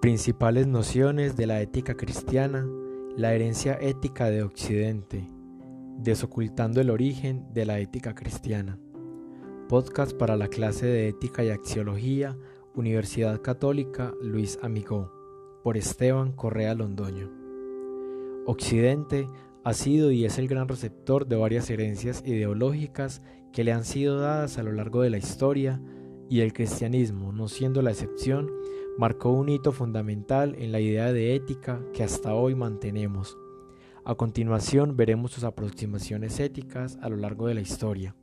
Principales nociones de la ética cristiana, la herencia ética de Occidente, desocultando el origen de la ética cristiana. Podcast para la clase de ética y axiología, Universidad Católica Luis Amigó, por Esteban Correa Londoño. Occidente ha sido y es el gran receptor de varias herencias ideológicas que le han sido dadas a lo largo de la historia y el cristianismo, no siendo la excepción, marcó un hito fundamental en la idea de ética que hasta hoy mantenemos. A continuación veremos sus aproximaciones éticas a lo largo de la historia.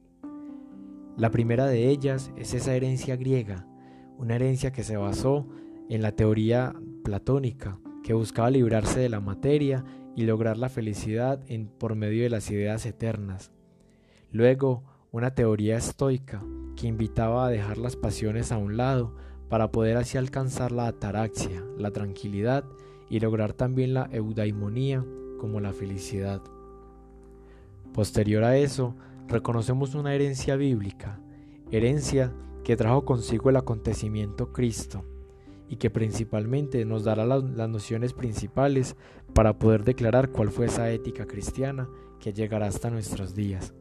La primera de ellas es esa herencia griega, una herencia que se basó en la teoría platónica, que buscaba librarse de la materia y lograr la felicidad por medio de las ideas eternas. Luego, una teoría estoica, que invitaba a dejar las pasiones a un lado para poder así alcanzar la ataraxia, la tranquilidad y lograr también la eudaimonía como la felicidad. Posterior a eso, reconocemos una herencia bíblica, herencia que trajo consigo el acontecimiento Cristo y que principalmente nos dará las, las, nociones principales para poder declarar cuál fue esa ética cristiana que llegará hasta nuestros días.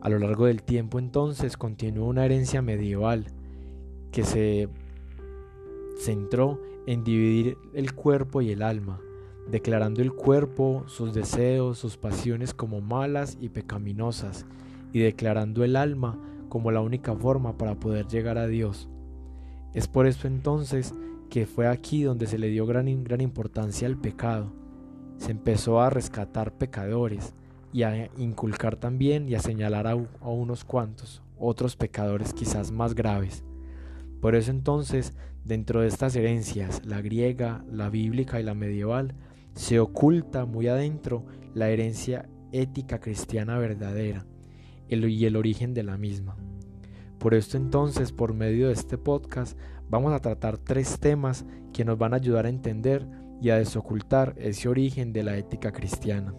A lo largo del tiempo entonces continuó una herencia medieval que se centró en dividir el cuerpo y el alma, declarando el cuerpo, sus deseos, sus pasiones como malas y pecaminosas, y declarando el alma como la única forma para poder llegar a Dios. Es por eso entonces que fue aquí donde se le dio gran, gran importancia al pecado. Se empezó a rescatar pecadores, y a inculcar también y a señalar a, a unos cuantos, otros pecadores quizás más graves. Por eso entonces, dentro de estas herencias, la griega, la bíblica y la medieval, se oculta muy adentro la herencia ética cristiana verdadera y el origen de la misma. Por esto entonces, por medio de este podcast, vamos a tratar tres temas que nos van a ayudar a entender y a desocultar ese origen de la ética cristiana.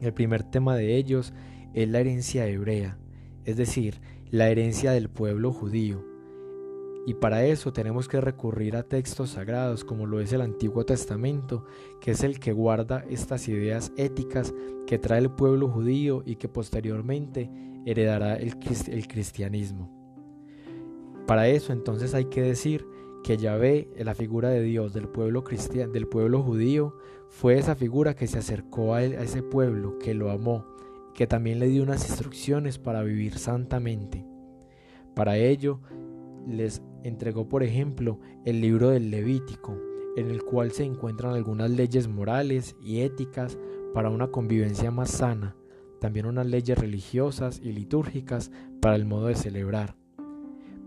El primer tema de ellos es la herencia hebrea, es decir, la herencia del pueblo judío. Y para eso tenemos que recurrir a textos sagrados como lo es el Antiguo Testamento, que es el que guarda estas ideas éticas que trae el pueblo judío y que posteriormente heredará el, cristianismo. Para eso entonces hay que decir que Yahvé, la figura de Dios del pueblo del pueblo judío, fue esa figura que se acercó a, a ese pueblo, que lo amó, que también le dio unas instrucciones para vivir santamente. Para ello, les entregó, por ejemplo, el libro del Levítico, en el cual se encuentran algunas leyes morales y éticas para una convivencia más sana, también unas leyes religiosas y litúrgicas para el modo de celebrar.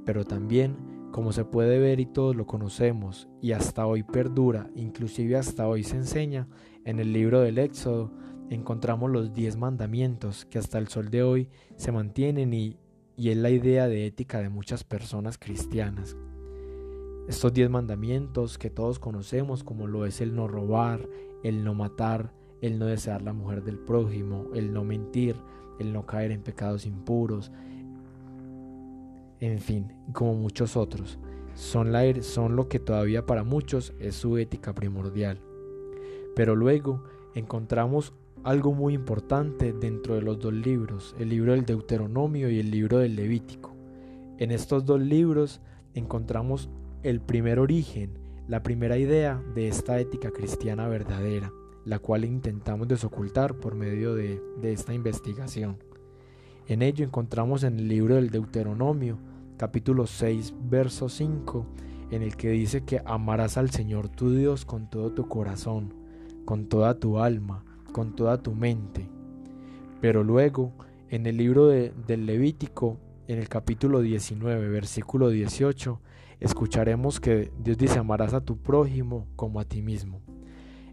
Pero también como se puede ver y todos lo conocemos, y hasta hoy perdura, inclusive hasta hoy se enseña, en el libro del Éxodo encontramos los diez mandamientos que hasta el sol de hoy se mantienen y, y es la idea de ética de muchas personas cristianas. Estos diez mandamientos que todos conocemos como lo es el no robar, el no matar, el no desear la mujer del prójimo, el no mentir, el no caer en pecados impuros, en fin, como muchos otros, son, la, er, son lo que todavía para muchos es su ética primordial. Pero luego encontramos algo muy importante dentro de los dos libros, el libro del Deuteronomio y el libro del Levítico. En estos dos libros encontramos el primer origen, la primera idea de esta ética cristiana verdadera, la cual intentamos desocultar por medio de, esta investigación. En ello encontramos en el libro del Deuteronomio capítulo 6, verso 5, en el que dice que amarás al Señor tu Dios con todo tu corazón, con toda tu alma, con toda tu mente. Pero luego, en el libro de, del Levítico, en el capítulo 19, versículo 18, escucharemos que Dios dice amarás a tu prójimo como a ti mismo.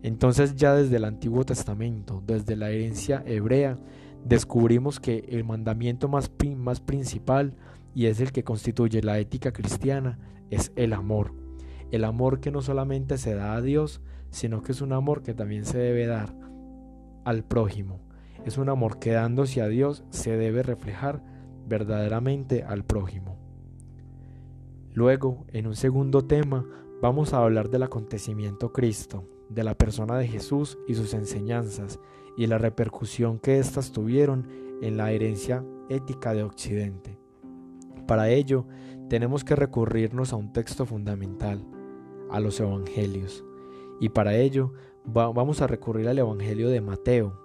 Entonces ya desde el Antiguo Testamento, desde la herencia hebrea, descubrimos que el mandamiento más, más principal y es el que constituye la ética cristiana, es el amor. El amor que no solamente se da a Dios, sino que es un amor que también se debe dar al prójimo. Es un amor que dándose a Dios se debe reflejar verdaderamente al prójimo. Luego, en un segundo tema, vamos a hablar del acontecimiento Cristo, de la persona de Jesús y sus enseñanzas y la repercusión que éstas tuvieron en la herencia ética de Occidente. Para ello, tenemos que recurrirnos a un texto fundamental, a los Evangelios. Y para ello, vamos a recurrir al Evangelio de Mateo,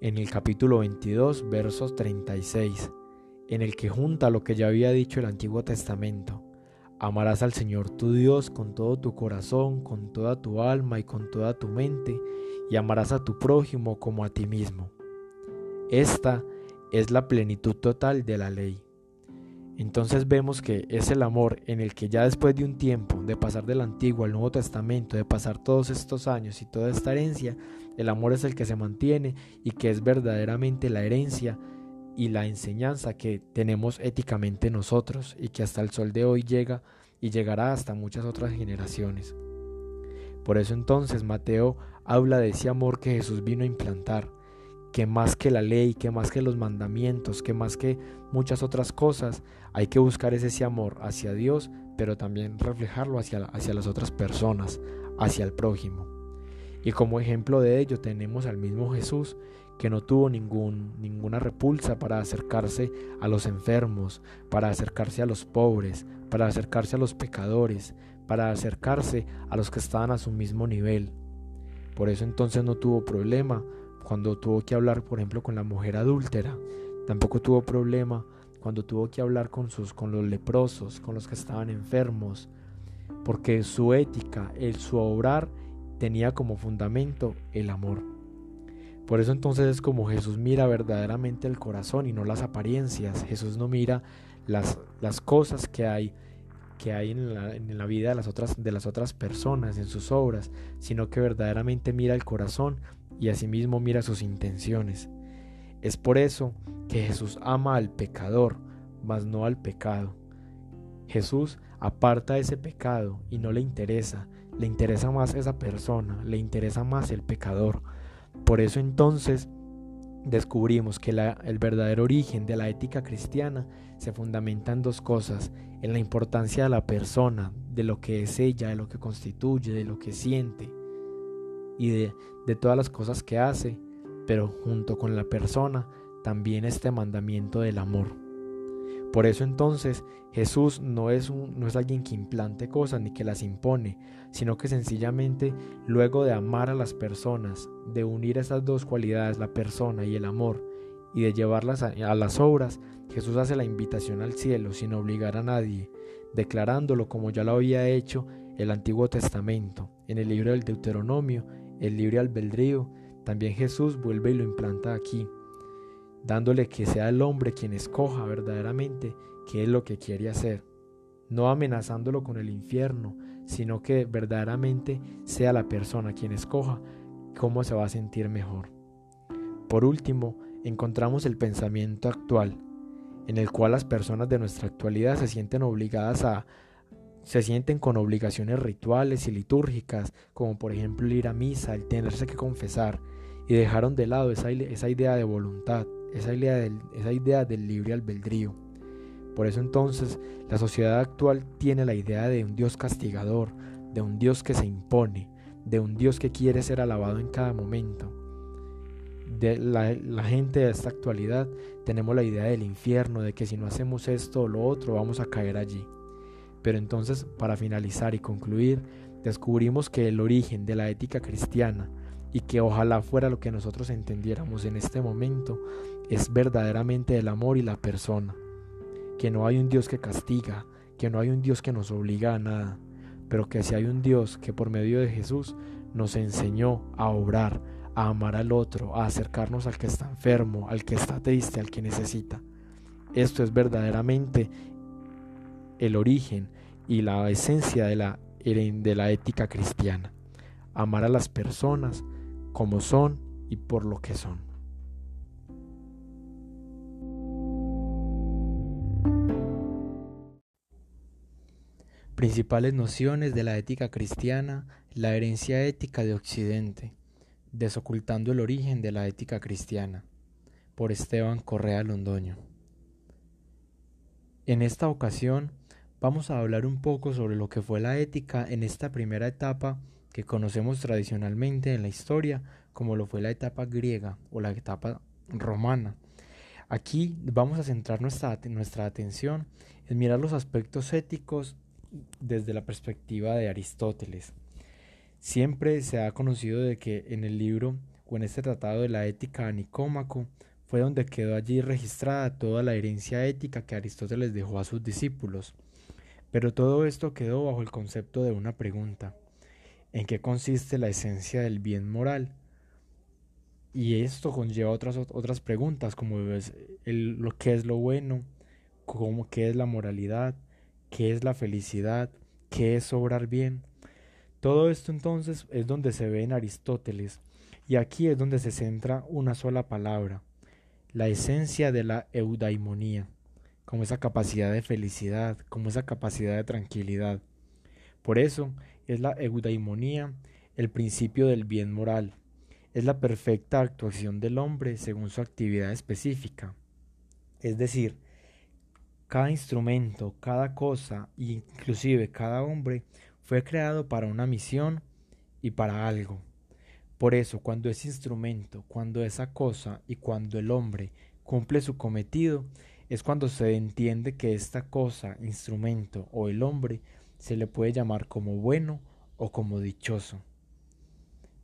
en el capítulo 22, versos 36, en el que junta lo que ya había dicho el Antiguo Testamento. Amarás al Señor tu Dios con todo tu corazón, con toda tu alma y con toda tu mente, y amarás a tu prójimo como a ti mismo. Esta es la plenitud total de la ley. Entonces vemos que es el amor en el que ya después de un tiempo de pasar del Antiguo al Nuevo Testamento, de pasar todos estos años y toda esta herencia, el amor es el que se mantiene y que es verdaderamente la herencia y la enseñanza que tenemos éticamente nosotros y que hasta el sol de hoy llega y llegará hasta muchas otras generaciones. Por eso entonces Mateo habla de ese amor que Jesús vino a implantar, que más que la ley, que más que los mandamientos, que más que muchas otras cosas, hay que buscar ese amor hacia Dios, pero también reflejarlo hacia, las otras personas, hacia el prójimo. Y como ejemplo de ello tenemos al mismo Jesús, que no tuvo ninguna repulsa para acercarse a los enfermos, para acercarse a los pobres, para acercarse a los pecadores, para acercarse a los que estaban a su mismo nivel. Por eso entonces no tuvo problema cuando tuvo que hablar, por ejemplo, con la mujer adúltera, tampoco tuvo problema cuando tuvo que hablar con sus con los leprosos, con los que estaban enfermos, porque su ética, el su obrar tenía como fundamento el amor. Por eso entonces es como Jesús mira verdaderamente el corazón y no las apariencias. Jesús no mira las, las cosas que hay que hay en la, en la, vida de las, otras, de las otras personas, en sus obras, sino que verdaderamente mira el corazón y asimismo mira sus intenciones. Es por eso que Jesús ama al pecador, mas no al pecado. Jesús aparta ese pecado y no le interesa, le interesa más esa persona, le interesa más el pecador. Por eso entonces descubrimos que el verdadero origen de la ética cristiana se fundamenta en dos cosas, en la importancia de la persona, de lo que es ella, de lo que constituye, de lo que siente y de, de todas las cosas que hace, pero junto con la persona también este mandamiento del amor. Por eso entonces Jesús no es, un, no es alguien que implante cosas ni que las impone, sino que sencillamente luego de amar a las personas, de unir esas dos cualidades, la persona y el amor, y de llevarlas a, a las obras, Jesús hace la invitación al cielo sin obligar a nadie, declarándolo como ya lo había hecho el Antiguo Testamento, en el libro del Deuteronomio el libre albedrío, también Jesús vuelve y lo implanta aquí, dándole que sea el hombre quien escoja verdaderamente qué es lo que quiere hacer, no amenazándolo con el infierno, sino que verdaderamente sea la persona quien escoja cómo se va a sentir mejor. Por último, encontramos el pensamiento actual, en el cual las personas de nuestra actualidad se sienten obligadas a se sienten con obligaciones rituales y litúrgicas, como por ejemplo ir a misa, el tenerse que confesar, y dejaron de lado esa, esa idea de voluntad, esa idea, del, esa idea del libre albedrío. Por eso entonces la sociedad actual tiene la idea de un Dios castigador, de un Dios que se impone, de un Dios que quiere ser alabado en cada momento. De la, la, gente de esta actualidad tenemos la idea del infierno, de que si no hacemos esto o lo otro vamos a caer allí. Pero entonces, para finalizar y concluir, descubrimos que el origen de la ética cristiana, y que ojalá fuera lo que nosotros entendiéramos en este momento, es verdaderamente el amor y la persona. Que no hay un Dios que castiga, que no hay un Dios que nos obliga a nada, pero que si hay un Dios que por medio de Jesús nos enseñó a obrar, a amar al otro, a acercarnos al que está enfermo, al que está triste, al que necesita. Esto es verdaderamente el origen y la esencia de la, de la ética cristiana. Amar a las personas como son y por lo que son. Principales nociones de la ética cristiana, la herencia ética de Occidente, desocultando el origen de la ética cristiana, por Esteban Correa Londoño. En esta ocasión vamos a hablar un poco sobre lo que fue la ética en esta primera etapa que conocemos tradicionalmente en la historia como lo fue la etapa griega o la etapa romana. Aquí vamos a centrar nuestra, nuestra atención en mirar los aspectos éticos desde la perspectiva de Aristóteles. Siempre se ha conocido de que en el libro o en este tratado de la ética a Nicómaco fue donde quedó allí registrada toda la herencia ética que Aristóteles dejó a sus discípulos. Pero todo esto quedó bajo el concepto de una pregunta. ¿En qué consiste la esencia del bien moral? Y esto conlleva otras, otras preguntas, como es lo que es lo bueno, cómo, qué es la moralidad, qué es la felicidad, qué es obrar bien. Todo esto entonces es donde se ve en Aristóteles, y aquí es donde se centra una sola palabra, la esencia de la eudaimonía, como esa capacidad de felicidad, como esa capacidad de tranquilidad. Por eso es la eudaimonía el principio del bien moral, es la perfecta actuación del hombre según su actividad específica. Es decir, cada instrumento, cada cosa, inclusive cada hombre, fue creado para una misión y para algo. Por eso, cuando ese instrumento, cuando esa cosa y cuando el hombre cumple su cometido, es cuando se entiende que esta cosa, instrumento o el hombre se le puede llamar como bueno o como dichoso.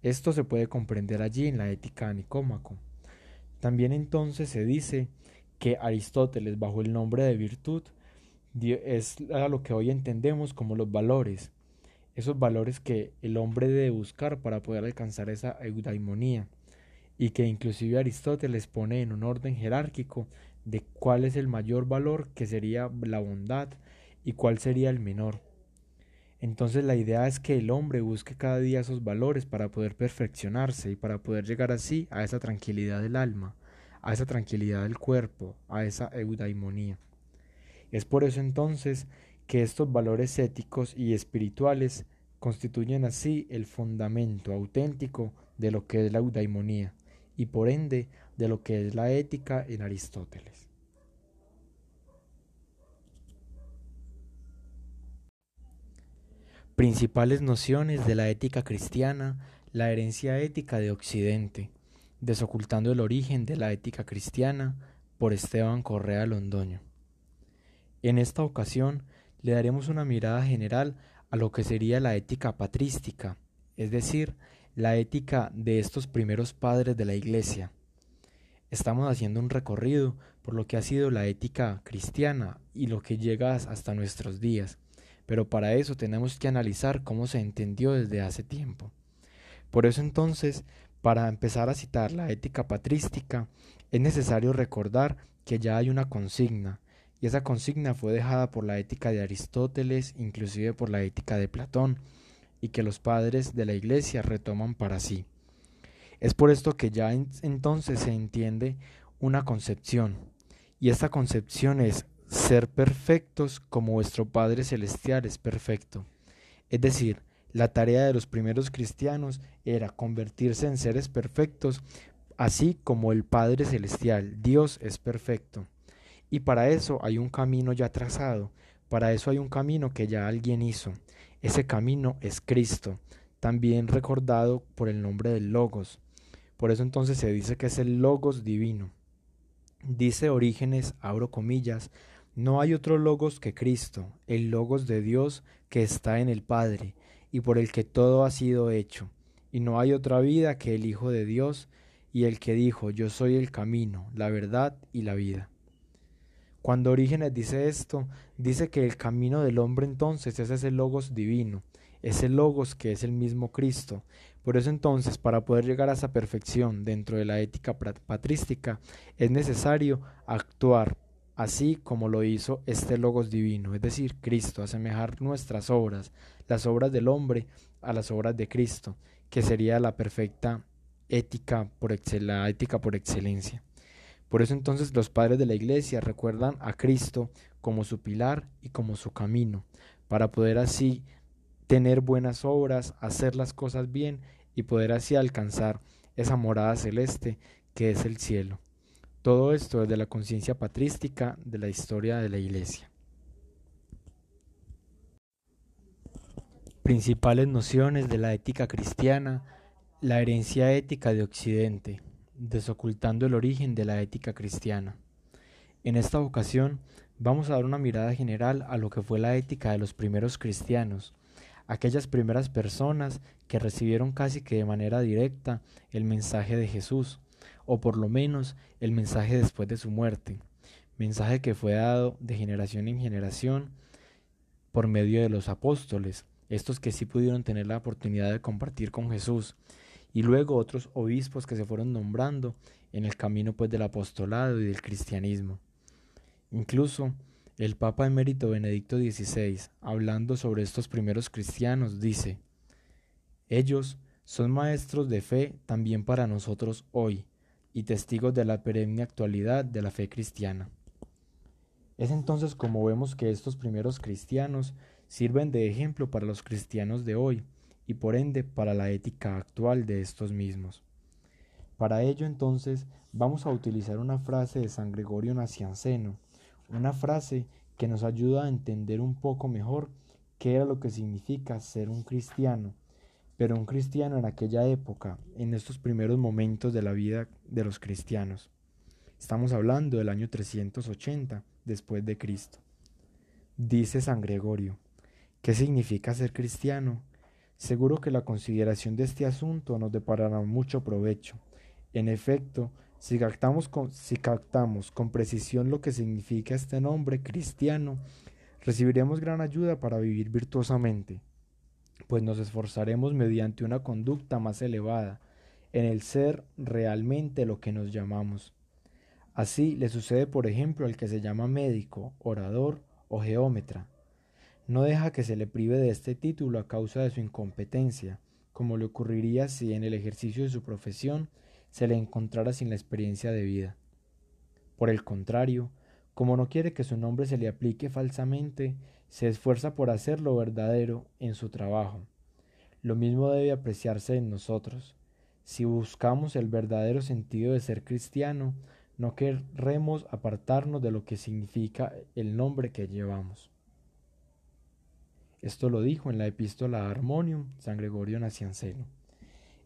Esto se puede comprender allí en la ética de Nicómaco. También entonces se dice que Aristóteles, bajo el nombre de virtud, es a lo que hoy entendemos como los valores, esos valores que el hombre debe buscar para poder alcanzar esa eudaimonía y que inclusive Aristóteles pone en un orden jerárquico de cuál es el mayor valor que sería la bondad y cuál sería el menor. Entonces la idea es que el hombre busque cada día esos valores para poder perfeccionarse y para poder llegar así a esa tranquilidad del alma, a esa tranquilidad del cuerpo, a esa eudaimonía. Es por eso entonces que estos valores éticos y espirituales constituyen así el fundamento auténtico de lo que es la eudaimonía y por ende de lo que es la ética en Aristóteles. Principales nociones de la ética cristiana, la herencia ética de Occidente, desocultando el origen de la ética cristiana por Esteban Correa Londoño. En esta ocasión le daremos una mirada general a lo que sería la ética patrística, es decir, la ética de estos primeros padres de la Iglesia. Estamos haciendo un recorrido por lo que ha sido la ética cristiana y lo que llega hasta nuestros días, pero para eso tenemos que analizar cómo se entendió desde hace tiempo. Por eso entonces, para empezar a citar la ética patrística, es necesario recordar que ya hay una consigna, y esa consigna fue dejada por la ética de Aristóteles, inclusive por la ética de Platón, y que los padres de la Iglesia retoman para sí. Es por esto que ya entonces se entiende una concepción, y esta concepción es ser perfectos como vuestro Padre Celestial es perfecto. Es decir, la tarea de los primeros cristianos era convertirse en seres perfectos, así como el Padre Celestial, Dios es perfecto. Y para eso hay un camino ya trazado, para eso hay un camino que ya alguien hizo. Ese camino es Cristo, también recordado por el nombre del Logos. Por eso entonces se dice que es el Logos divino. Dice Orígenes, abro comillas, no hay otro Logos que Cristo, el Logos de Dios que está en el Padre, y por el que todo ha sido hecho. Y no hay otra vida que el Hijo de Dios, y el que dijo, yo soy el camino, la verdad y la vida. Cuando Orígenes dice esto, dice que el camino del hombre entonces es ese logos divino, ese logos que es el mismo Cristo. Por eso entonces, para poder llegar a esa perfección dentro de la ética patrística, es necesario actuar así como lo hizo este logos divino, es decir, Cristo, asemejar nuestras obras, las obras del hombre, a las obras de Cristo, que sería la perfecta ética por, la ética por excelencia. Por eso entonces los padres de la Iglesia recuerdan a Cristo como su pilar y como su camino, para poder así tener buenas obras, hacer las cosas bien y poder así alcanzar esa morada celeste que es el cielo. Todo esto desde la conciencia patrística de la historia de la Iglesia. Principales nociones de la ética cristiana, la herencia ética de Occidente, desocultando el origen de la ética cristiana. En esta ocasión vamos a dar una mirada general a lo que fue la ética de los primeros cristianos, aquellas primeras personas que recibieron casi que de manera directa el mensaje de Jesús, o por lo menos el mensaje después de su muerte, mensaje que fue dado de generación en generación por medio de los apóstoles, estos que sí pudieron tener la oportunidad de compartir con Jesús, y luego otros obispos que se fueron nombrando en el camino pues del apostolado y del cristianismo. Incluso el Papa emérito Benedicto XVI, hablando sobre estos primeros cristianos, dice, ellos son maestros de fe también para nosotros hoy y testigos de la perenne actualidad de la fe cristiana. Es entonces como vemos que estos primeros cristianos sirven de ejemplo para los cristianos de hoy y por ende para la ética actual de estos mismos. Para ello entonces vamos a utilizar una frase de San Gregorio Nacianceno, una frase que nos ayuda a entender un poco mejor qué era lo que significa ser un cristiano, pero un cristiano en aquella época, en estos primeros momentos de la vida de los cristianos. Estamos hablando del año 380 después de Cristo. Dice San Gregorio, ¿Qué significa ser cristiano? Seguro que la consideración de este asunto nos deparará mucho provecho. En efecto, si captamos, con, si captamos con precisión lo que significa este nombre cristiano, recibiremos gran ayuda para vivir virtuosamente, pues nos esforzaremos mediante una conducta más elevada, en el ser realmente lo que nos llamamos. Así le sucede, por ejemplo, al que se llama médico, orador o geómetra no deja que se le prive de este título a causa de su incompetencia, como le ocurriría si en el ejercicio de su profesión se le encontrara sin la experiencia de vida. Por el contrario, como no quiere que su nombre se le aplique falsamente, se esfuerza por hacerlo verdadero en su trabajo. Lo mismo debe apreciarse en nosotros. Si buscamos el verdadero sentido de ser cristiano, no querremos apartarnos de lo que significa el nombre que llevamos. Esto lo dijo en la epístola Harmonium San Gregorio Nacianceno.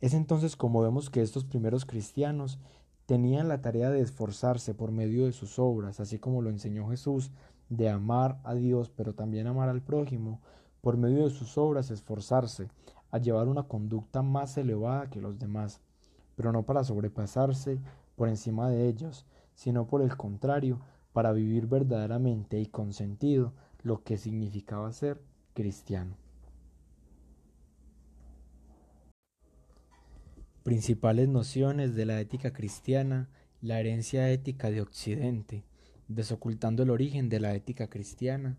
Es entonces como vemos que estos primeros cristianos tenían la tarea de esforzarse por medio de sus obras, así como lo enseñó Jesús, de amar a Dios, pero también amar al prójimo, por medio de sus obras esforzarse a llevar una conducta más elevada que los demás, pero no para sobrepasarse por encima de ellos, sino por el contrario, para vivir verdaderamente y con sentido lo que significaba ser cristiano. Principales nociones de la ética cristiana, la herencia ética de Occidente, desocultando el origen de la ética cristiana,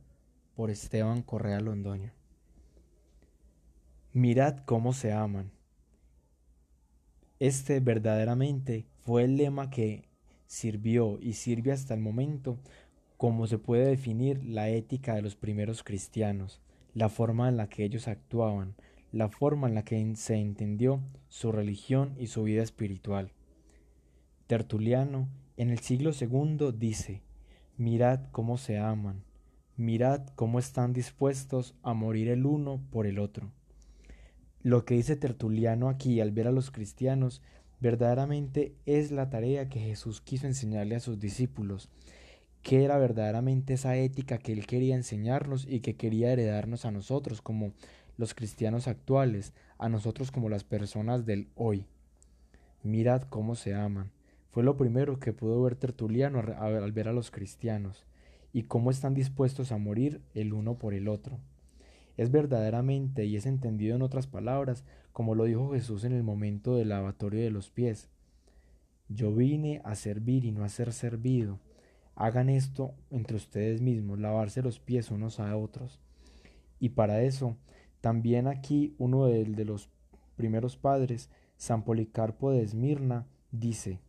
por Esteban Correa Londoño. Mirad cómo se aman. Este verdaderamente fue el lema que sirvió y sirve hasta el momento como se puede definir la ética de los primeros cristianos, la forma en la que ellos actuaban, la forma en la que se entendió su religión y su vida espiritual. Tertuliano, en el siglo II, dice, Mirad cómo se aman, mirad cómo están dispuestos a morir el uno por el otro. Lo que dice Tertuliano aquí al ver a los cristianos verdaderamente es la tarea que Jesús quiso enseñarle a sus discípulos, qué era verdaderamente esa ética que él quería enseñarnos y que quería heredarnos a nosotros como los cristianos actuales, a nosotros como las personas del hoy. Mirad cómo se aman. Fue lo primero que pudo ver Tertuliano al ver a los cristianos y cómo están dispuestos a morir el uno por el otro. Es verdaderamente y es entendido en otras palabras, como lo dijo Jesús en el momento del lavatorio de los pies. Yo vine a servir y no a ser servido. Hagan esto entre ustedes mismos, lavarse los pies unos a otros. Y para eso, también aquí uno de, los primeros padres, San Policarpo de Esmirna, dice,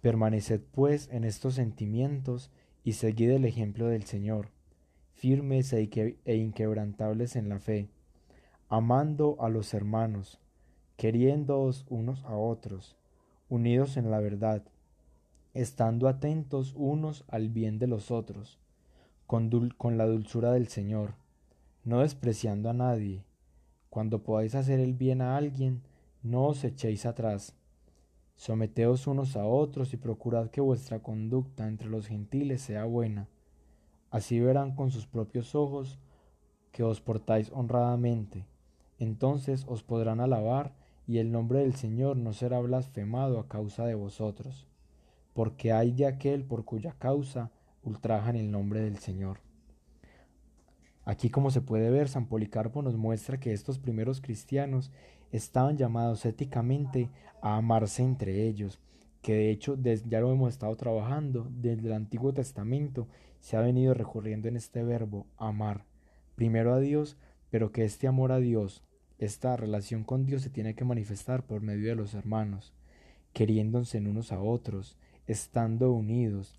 Permaneced pues en estos sentimientos y seguid el ejemplo del Señor, firmes e, e inquebrantables en la fe, amando a los hermanos, queriéndoos unos a otros, unidos en la verdad, estando atentos unos al bien de los otros, con, la dulzura del Señor, no despreciando a nadie, Cuando podáis hacer el bien a alguien, no os echéis atrás. Someteos unos a otros y procurad que vuestra conducta entre los gentiles sea buena. Así verán con sus propios ojos que os portáis honradamente. Entonces os podrán alabar y el nombre del Señor no será blasfemado a causa de vosotros, porque hay de aquel por cuya causa ultrajan el nombre del Señor. Aquí como se puede ver, San Policarpo nos muestra que estos primeros cristianos estaban llamados éticamente a amarse entre ellos, que de hecho ya lo hemos estado trabajando desde el Antiguo Testamento, se ha venido recurriendo en este verbo amar, primero a Dios, pero que este amor a Dios, esta relación con Dios se tiene que manifestar por medio de los hermanos, queriéndose unos a otros, estando unidos,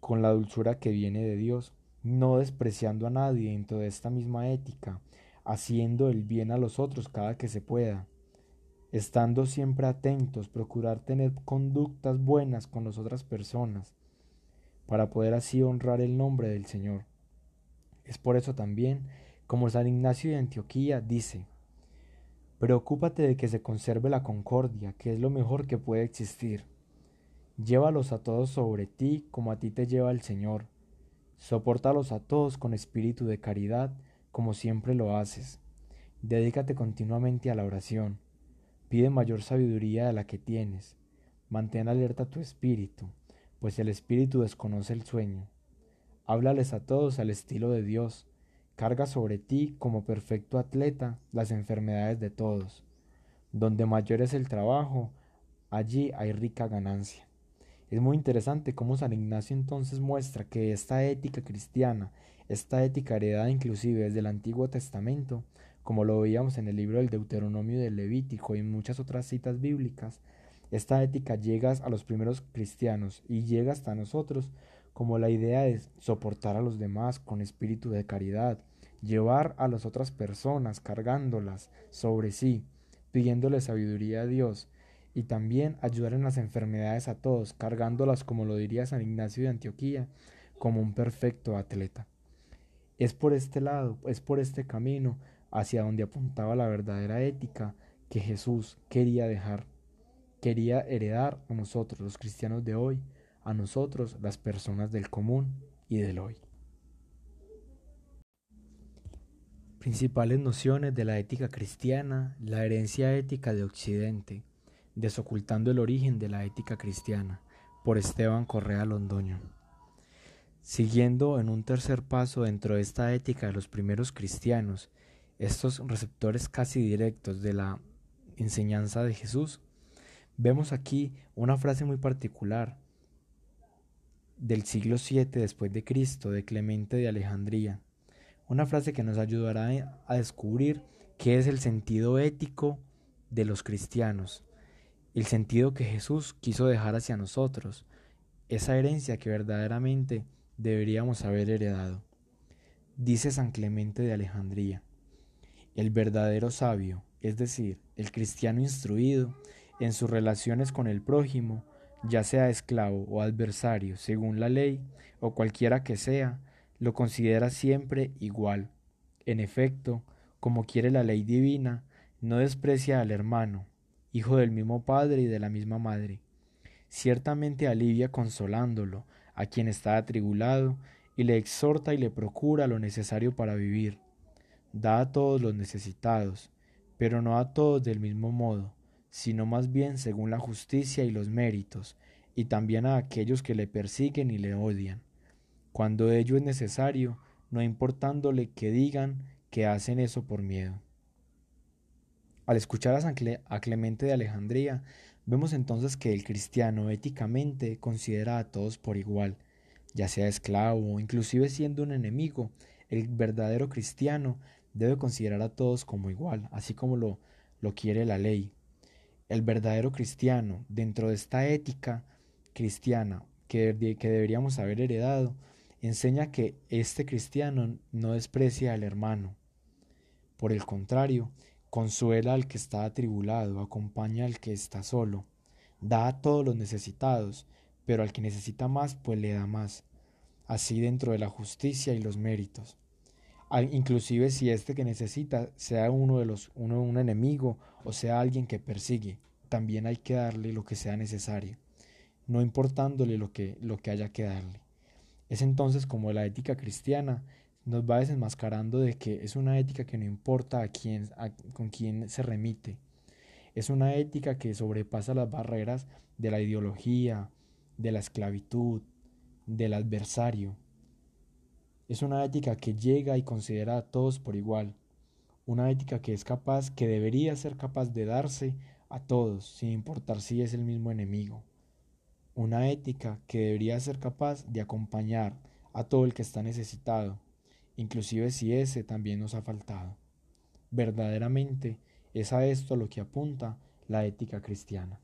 con la dulzura que viene de Dios, no despreciando a nadie dentro de esta misma ética, haciendo el bien a los otros cada que se pueda, estando siempre atentos, procurar tener conductas buenas con las otras personas, para poder así honrar el nombre del Señor. Es por eso también, como San Ignacio de Antioquía dice, Preocúpate de que se conserve la concordia, que es lo mejor que puede existir. Llévalos a todos sobre ti como a ti te lleva el Señor. Sopórtalos a todos con espíritu de caridad, como siempre lo haces. Dedícate continuamente a la oración. Pide mayor sabiduría de la que tienes. Mantén alerta tu espíritu, pues el espíritu desconoce el sueño. Háblales a todos al estilo de Dios. Carga sobre ti, como perfecto atleta, las enfermedades de todos. Donde mayor es el trabajo, allí hay rica ganancia. Es muy interesante cómo San Ignacio entonces muestra que esta ética cristiana, esta ética heredada inclusive desde el Antiguo Testamento, como lo veíamos en el libro del Deuteronomio del Levítico y en muchas otras citas bíblicas, esta ética llega a los primeros cristianos y llega hasta nosotros como la idea de soportar a los demás con espíritu de caridad, llevar a las otras personas cargándolas sobre sí, pidiéndole sabiduría a Dios, y también ayudar en las enfermedades a todos, cargándolas, como lo diría San Ignacio de Antioquía, como un perfecto atleta. Es por este lado, es por este camino hacia donde apuntaba la verdadera ética que Jesús quería dejar, quería heredar a nosotros, los cristianos de hoy, a nosotros, las personas del común y del hoy. Principales nociones de la ética cristiana, la herencia ética de Occidente, Desocultando el origen de la ética cristiana, por Esteban Correa Londoño. Siguiendo en un tercer paso dentro de esta ética de los primeros cristianos, estos receptores casi directos de la enseñanza de Jesús, vemos aquí una frase muy particular del siglo VII después de Cristo de Clemente de Alejandría, una frase que nos ayudará a descubrir qué es el sentido ético de los cristianos el sentido que Jesús quiso dejar hacia nosotros, esa herencia que verdaderamente deberíamos haber heredado. Dice San Clemente de Alejandría, el verdadero sabio, es decir, el cristiano instruido en sus relaciones con el prójimo, ya sea esclavo o adversario, según la ley, o cualquiera que sea, lo considera siempre igual. En efecto, como quiere la ley divina, no desprecia al hermano, hijo del mismo padre y de la misma madre. Ciertamente alivia consolándolo a quien está atribulado y le exhorta y le procura lo necesario para vivir. Da a todos los necesitados, pero no a todos del mismo modo, sino más bien según la justicia y los méritos, y también a aquellos que le persiguen y le odian, cuando ello es necesario, no importándole que digan que hacen eso por miedo. Al escuchar a, Clemente de Alejandría, vemos entonces que el cristiano éticamente considera a todos por igual, ya sea esclavo o inclusive siendo un enemigo, el verdadero cristiano debe considerar a todos como igual, así como lo, lo quiere la ley. El verdadero cristiano, dentro de esta ética cristiana que deberíamos haber heredado, enseña que este cristiano no desprecia al hermano. Por el contrario, Consuela al que está atribulado, acompaña al que está solo, da a todos los necesitados, pero al que necesita más, pues le da más, así dentro de la justicia y los méritos. inclusive si este que necesita sea uno de los uno un enemigo o sea alguien que persigue, también hay que darle lo que sea necesario, no importándole lo que lo que haya que darle. Es entonces como la ética cristiana nos va desenmascarando de que es una ética que no importa a quién con quién se remite. Es una ética que sobrepasa las barreras de la ideología, de la esclavitud, del adversario es una ética que llega y considera a todos por igual. Una ética que es capaz, que debería ser capaz de darse a todos, sin importar si es el mismo enemigo. Una ética que debería ser capaz de acompañar a todo el que está necesitado, inclusive si ese también nos ha faltado. Verdaderamente es a esto a lo que apunta la ética cristiana.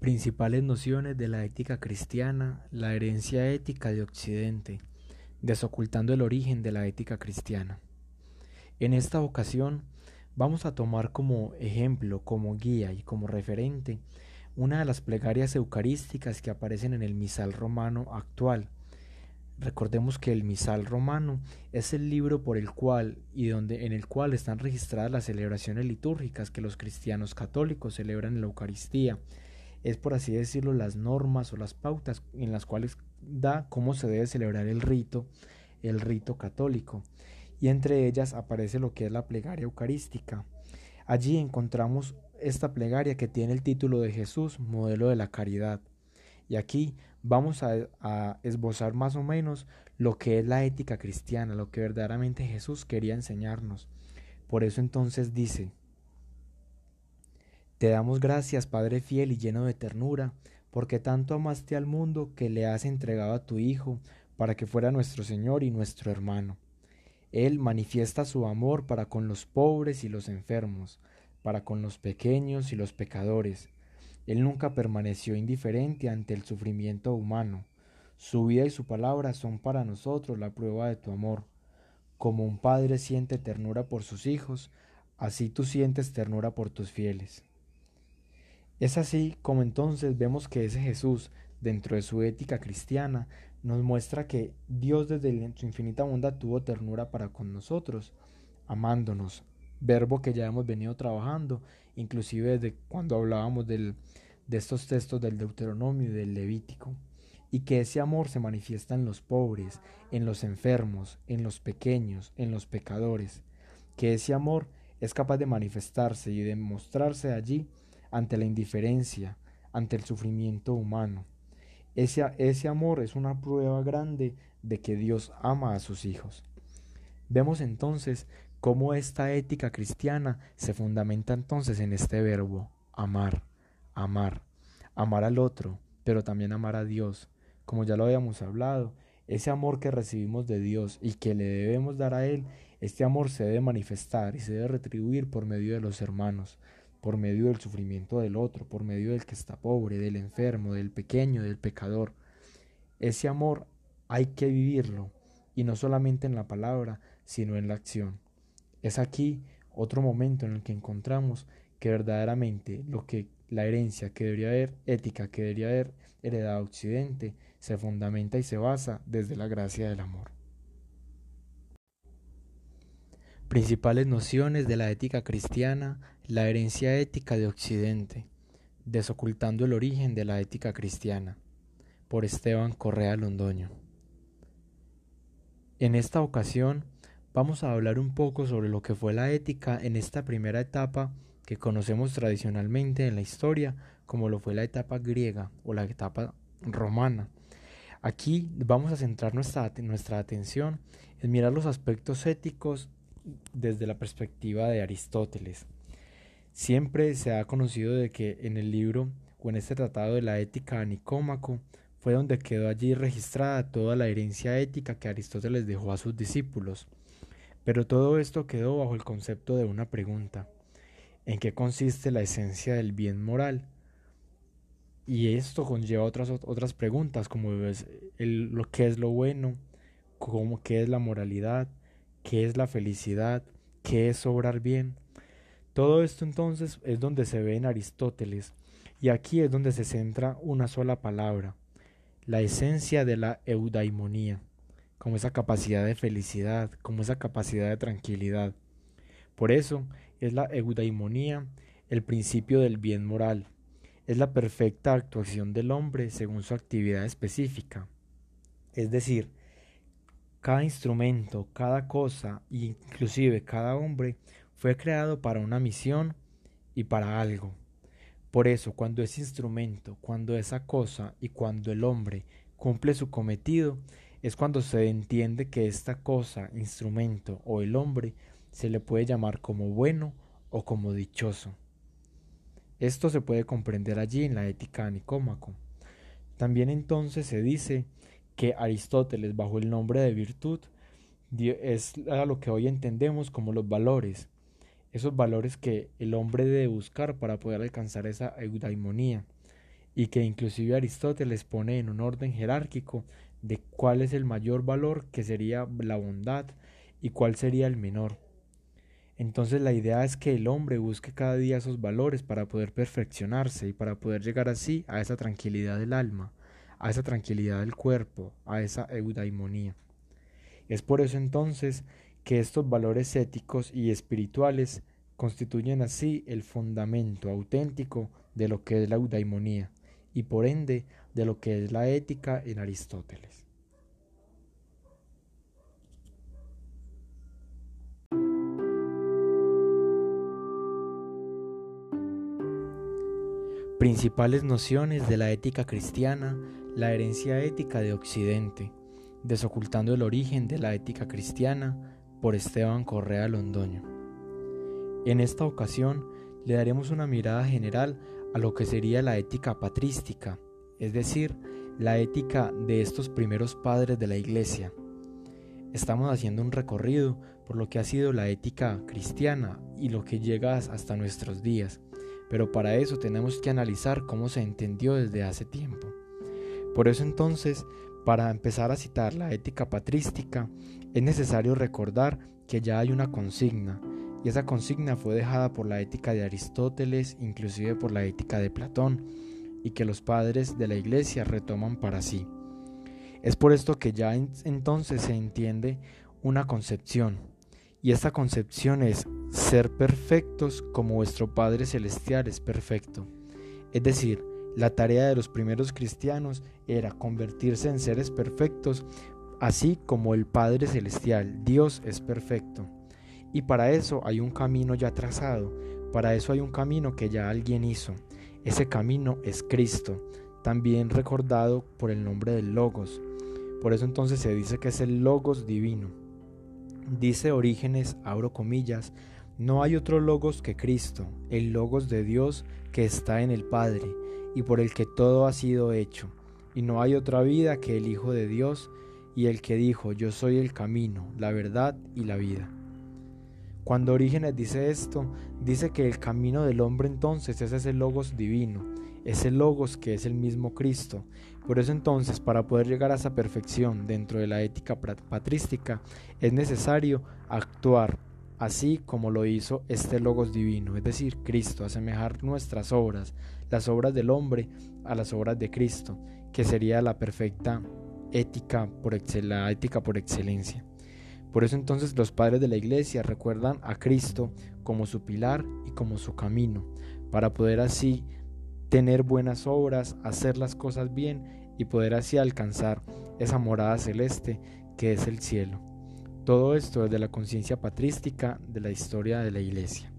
Principales nociones de la ética cristiana, la herencia ética de Occidente, desocultando el origen de la ética cristiana. En esta ocasión vamos a tomar como ejemplo, como guía y como referente una de las plegarias eucarísticas que aparecen en el misal romano actual. Recordemos que el misal romano es el libro por el cual y donde en el cual están registradas las celebraciones litúrgicas que los cristianos católicos celebran en la Eucaristía es por así decirlo las normas o las pautas en las cuales da cómo se debe celebrar el rito, el rito católico. Y entre ellas aparece lo que es la plegaria eucarística. Allí encontramos esta plegaria que tiene el título de Jesús, modelo de la caridad. Y aquí vamos a, a, esbozar más o menos lo que es la ética cristiana, lo que verdaderamente Jesús quería enseñarnos. Por eso entonces dice, te damos gracias, Padre fiel y lleno de ternura, porque tanto amaste al mundo que le has entregado a tu Hijo, para que fuera nuestro Señor y nuestro hermano. Él manifiesta su amor para con los pobres y los enfermos, para con los pequeños y los pecadores. Él nunca permaneció indiferente ante el sufrimiento humano. Su vida y su palabra son para nosotros la prueba de tu amor. Como un padre siente ternura por sus hijos, así tú sientes ternura por tus fieles. Es así como entonces vemos que ese Jesús, dentro de su ética cristiana, nos muestra que Dios desde su infinita bondad tuvo ternura para con nosotros, amándonos, verbo que ya hemos venido trabajando, inclusive desde cuando hablábamos del, de estos textos del Deuteronomio y del Levítico, y que ese amor se manifiesta en los pobres, en los enfermos, en los pequeños, en los pecadores, que ese amor es capaz de manifestarse y de mostrarse allí ante la indiferencia, ante el sufrimiento humano. Ese, ese amor es una prueba grande de que Dios ama a sus hijos. Vemos entonces cómo esta ética cristiana se fundamenta entonces en este verbo, amar, amar, amar al otro, pero también amar a Dios. Como ya lo habíamos hablado, ese amor que recibimos de Dios y que le debemos dar a Él, este amor se debe manifestar y se debe retribuir por medio de los hermanos, por medio del sufrimiento del otro, por medio del que está pobre, del enfermo, del pequeño, del pecador. Ese amor hay que vivirlo, y no solamente en la palabra, sino en la acción. Es aquí otro momento en el que encontramos que verdaderamente lo que la herencia que debería haber, ética que debería haber heredado Occidente, se fundamenta y se basa desde la gracia del amor. Principales nociones de la ética cristiana, la herencia ética de Occidente, desocultando el origen de la ética cristiana, por Esteban Correa Londoño. En esta ocasión vamos a hablar un poco sobre lo que fue la ética en esta primera etapa que conocemos tradicionalmente en la historia como lo fue la etapa griega o la etapa romana. Aquí vamos a centrar nuestra, nuestra atención en mirar los aspectos éticos desde la perspectiva de Aristóteles. Siempre se ha conocido de que en el libro o en este tratado de la ética a Nicómaco fue donde quedó allí registrada toda la herencia ética que Aristóteles dejó a sus discípulos. Pero todo esto quedó bajo el concepto de una pregunta. ¿En qué consiste la esencia del bien moral? Y esto conlleva otras, otras preguntas como lo que es lo bueno, cómo, qué es la moralidad, qué es la felicidad, qué es obrar bien. Todo esto entonces es donde se ve en Aristóteles, y aquí es donde se centra una sola palabra, la esencia de la eudaimonía, como esa capacidad de felicidad, como esa capacidad de tranquilidad. Por eso es la eudaimonía el principio del bien moral, es la perfecta actuación del hombre según su actividad específica. Es decir, cada instrumento, cada cosa, inclusive cada hombre, fue creado para una misión y para algo. Por eso, cuando ese instrumento, cuando esa cosa y cuando el hombre cumple su cometido, es cuando se entiende que esta cosa, instrumento o el hombre se le puede llamar como bueno o como dichoso. Esto se puede comprender allí en la ética de Nicómaco. También entonces se dice que Aristóteles, bajo el nombre de virtud, es lo que hoy entendemos como los valores, esos valores que el hombre debe buscar para poder alcanzar esa eudaimonía, y que inclusive Aristóteles pone en un orden jerárquico de cuál es el mayor valor que sería la bondad y cuál sería el menor. Entonces la idea es que el hombre busque cada día esos valores para poder perfeccionarse y para poder llegar así a esa tranquilidad del alma, a esa tranquilidad del cuerpo, a esa eudaimonía. Es por eso entonces que estos valores éticos y espirituales constituyen así el fundamento auténtico de lo que es la eudaimonía y por ende de lo que es la ética en Aristóteles. Principales nociones de la ética cristiana, la herencia ética de Occidente, desocultando el origen de la ética cristiana por Esteban Correa Londoño. En esta ocasión le daremos una mirada general a lo que sería la ética patrística, es decir, la ética de estos primeros padres de la Iglesia. Estamos haciendo un recorrido por lo que ha sido la ética cristiana y lo que llega hasta nuestros días, pero para eso tenemos que analizar cómo se entendió desde hace tiempo. Por eso entonces, para empezar a citar la ética patrística, es necesario recordar que ya hay una consigna, y esa consigna fue dejada por la ética de Aristóteles, inclusive por la ética de Platón, y que los padres de la Iglesia retoman para sí. Es por esto que ya entonces se entiende una concepción, y esta concepción es ser perfectos como vuestro Padre Celestial es perfecto. Es decir, la tarea de los primeros cristianos era convertirse en seres perfectos, así como el Padre Celestial, Dios, es perfecto. Y para eso hay un camino ya trazado, para eso hay un camino que ya alguien hizo. Ese camino es Cristo, también recordado por el nombre del Logos. Por eso entonces se dice que es el Logos divino. Dice Orígenes, abro comillas, no hay otro Logos que Cristo, el Logos de Dios que está en el Padre y por el que todo ha sido hecho. Y no hay otra vida que el Hijo de Dios y el que dijo, yo soy el camino, la verdad y la vida. Cuando Orígenes dice esto, dice que el camino del hombre entonces es ese logos divino, ese logos que es el mismo Cristo. Por eso entonces, para poder llegar a esa perfección dentro de la ética patrística, es necesario actuar así como lo hizo este logos divino, es decir, Cristo, asemejar nuestras obras, las obras del hombre a las obras de Cristo, que sería la perfecta ética por, ética por excelencia. Por eso entonces los padres de la iglesia recuerdan a Cristo como su pilar y como su camino, para poder así tener buenas obras, hacer las cosas bien y poder así alcanzar esa morada celeste que es el cielo. Todo esto desde la conciencia patrística de la historia de la iglesia.